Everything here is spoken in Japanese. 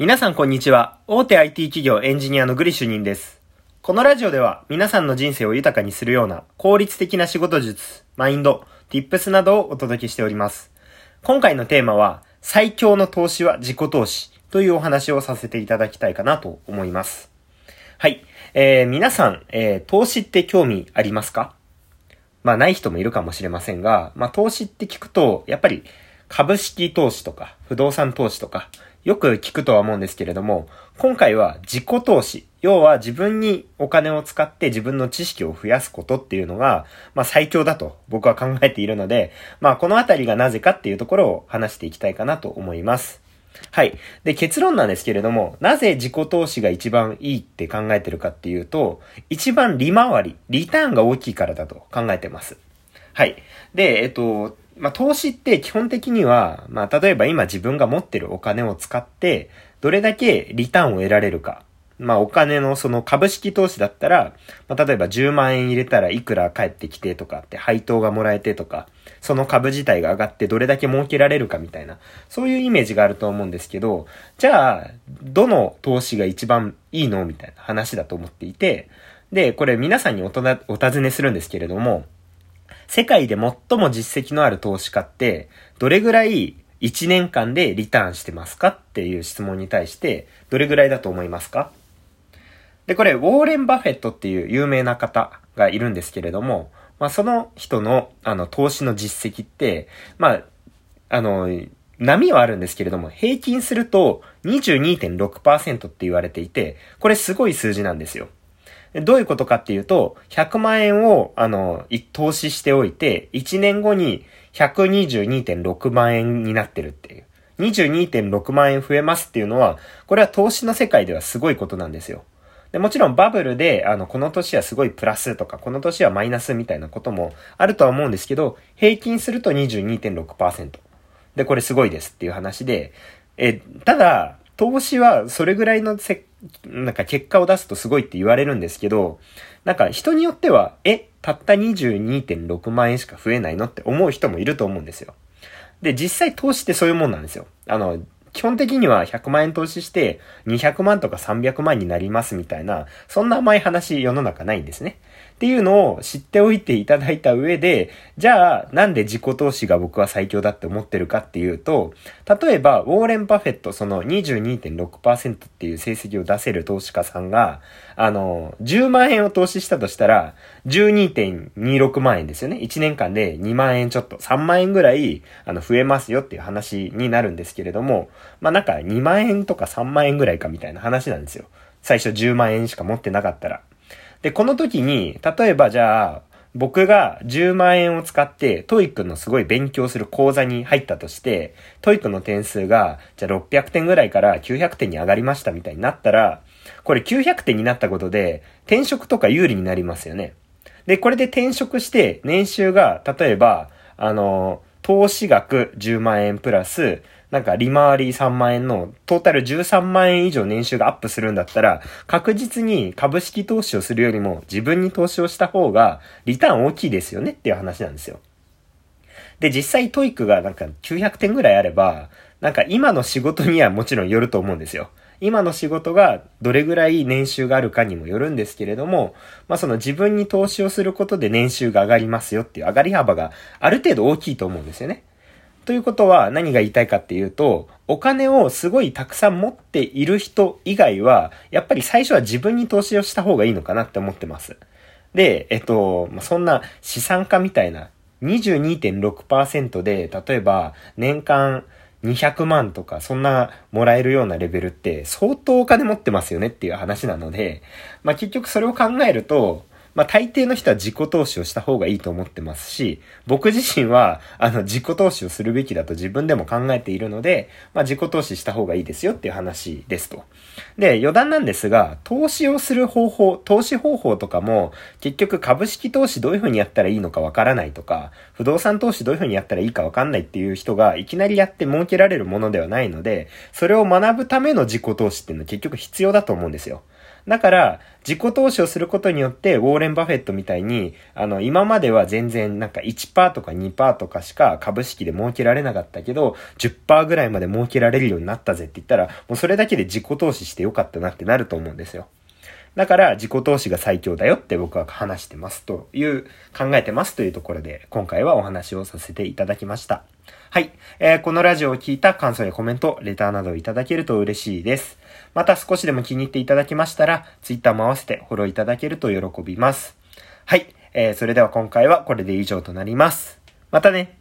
皆さんこんにちは。大手 IT 企業エンジニアのグリ主任です。このラジオでは皆さんの人生を豊かにするような効率的な仕事術、マインド、tips などをお届けしております。今回のテーマは最強の投資は自己投資というお話をさせていただきたいかなと思います。はい。えー、皆さん、えー、投資って興味ありますか？まあない人もいるかもしれませんが、まあ投資って聞くと、やっぱり株式投資とか不動産投資とか、よく聞くとは思うんですけれども、今回は自己投資。要は自分にお金を使って自分の知識を増やすことっていうのが、まあ最強だと僕は考えているので、まあこのあたりがなぜかっていうところを話していきたいかなと思います。はい。で、結論なんですけれども、なぜ自己投資が一番いいって考えてるかっていうと、一番利回り、リターンが大きいからだと考えてます。はい。で、えっと、まあ、投資って基本的には、まあ、例えば今自分が持ってるお金を使って、どれだけリターンを得られるか。まあ、お金のその株式投資だったら、まあ、例えば10万円入れたらいくら返ってきてとかって配当がもらえてとか、その株自体が上がってどれだけ儲けられるかみたいな、そういうイメージがあると思うんですけど、じゃあ、どの投資が一番いいのみたいな話だと思っていて、で、これ皆さんにお、お尋ねするんですけれども、世界で最も実績のある投資家って、どれぐらい1年間でリターンしてますかっていう質問に対して、どれぐらいだと思いますか？で、これ、ウォーレン・バフェットっていう有名な方がいるんですけれども、まあ、その人の、あの、投資の実績って、まあ、あの、波はあるんですけれども、平均すると22.6%って言われていて、これすごい数字なんですよ。どういうことかっていうと、100万円を、あの、投資しておいて、1年後に122.6万円になってるっていう。22.6万円増えますっていうのは、これは投資の世界ではすごいことなんですよ。でもちろんバブルで、あの、この年はすごいプラスとか、この年はマイナスみたいなこともあるとは思うんですけど、平均すると22.6%。で、これすごいですっていう話で、え、ただ、投資はそれぐらいのせ、なんか結果を出すとすごいって言われるんですけど、なんか人によっては、え、たった22.6万円しか増えないのって思う人もいると思うんですよ。で、実際投資ってそういうもんなんですよ。あの、基本的には100万円投資して200万とか300万になりますみたいな、そんな甘い話世の中ないんですね。っていうのを知っておいていただいた上で、じゃあ、なんで自己投資が僕は最強だって思ってるかっていうと、例えば、ウォーレン・バフェット、その22.6%っていう成績を出せる投資家さんが、あの、10万円を投資したとしたら、12.26万円ですよね。1年間で2万円ちょっと、3万円ぐらい、あの、増えますよっていう話になるんですけれども、まあ、なんか2万円とか3万円ぐらいかみたいな話なんですよ。最初10万円しか持ってなかったら。で、この時に、例えばじゃあ、僕が10万円を使って、 TOEIC のすごい勉強する講座に入ったとして、TOEIC の点数が、じゃあ600点ぐらいから900点に上がりましたみたいになったら、これ900点になったことで、転職とか有利になりますよね。で、これで転職して、年収が、例えば、あの、投資額10万円プラス、なんか利回り3万円のトータル13万円以上年収がアップするんだったら、確実に株式投資をするよりも自分に投資をした方がリターン大きいですよねっていう話なんですよ。で、実際 TOEIC がなんか900点ぐらいあれば、なんか今の仕事にはもちろんよると思うんですよ。今の仕事がどれぐらい年収があるかにもよるんですけれども、まあその自分に投資をすることで年収が上がりますよっていう上がり幅がある程度大きいと思うんですよね。ということは何が言いたいかっていうと、お金をすごいたくさん持っている人以外は、やっぱり最初は自分に投資をした方がいいのかなって思ってます。で、えっと、そんな資産家みたいな22.6%で、例えば年間200万とかそんなもらえるようなレベルって相当お金持ってますよねっていう話なので、まあ結局それを考えると、まあ大抵の人は自己投資をした方がいいと思ってますし、僕自身はあの自己投資をするべきだと自分でも考えているので、まあ自己投資した方がいいですよっていう話ですと。で、余談なんですが、投資をする方法、投資方法とかも結局株式投資どういう風にやったらいいのかわからないとか、不動産投資どういう風にやったらいいかわかんないっていう人がいきなりやって儲けられるものではないので、それを学ぶための自己投資っていうのは結局必要だと思うんですよ。だから、自己投資をすることによって、ウォーレン・バフェットみたいに、あの、今までは全然なんか1%とか2%とかしか株式で儲けられなかったけど、10%ぐらいまで儲けられるようになったぜって言ったら、もうそれだけで自己投資してよかったなってなると思うんですよ。だから自己投資が最強だよって僕は話してますという、考えてますというところで、今回はお話をさせていただきました。はい。えー、このラジオを聞いた感想やコメント、レターなどをいただけると嬉しいです。また少しでも気に入っていただきましたら、ツイッターも合わせてフォローいただけると喜びます。はい。えー、それでは今回はこれで以上となります。またね。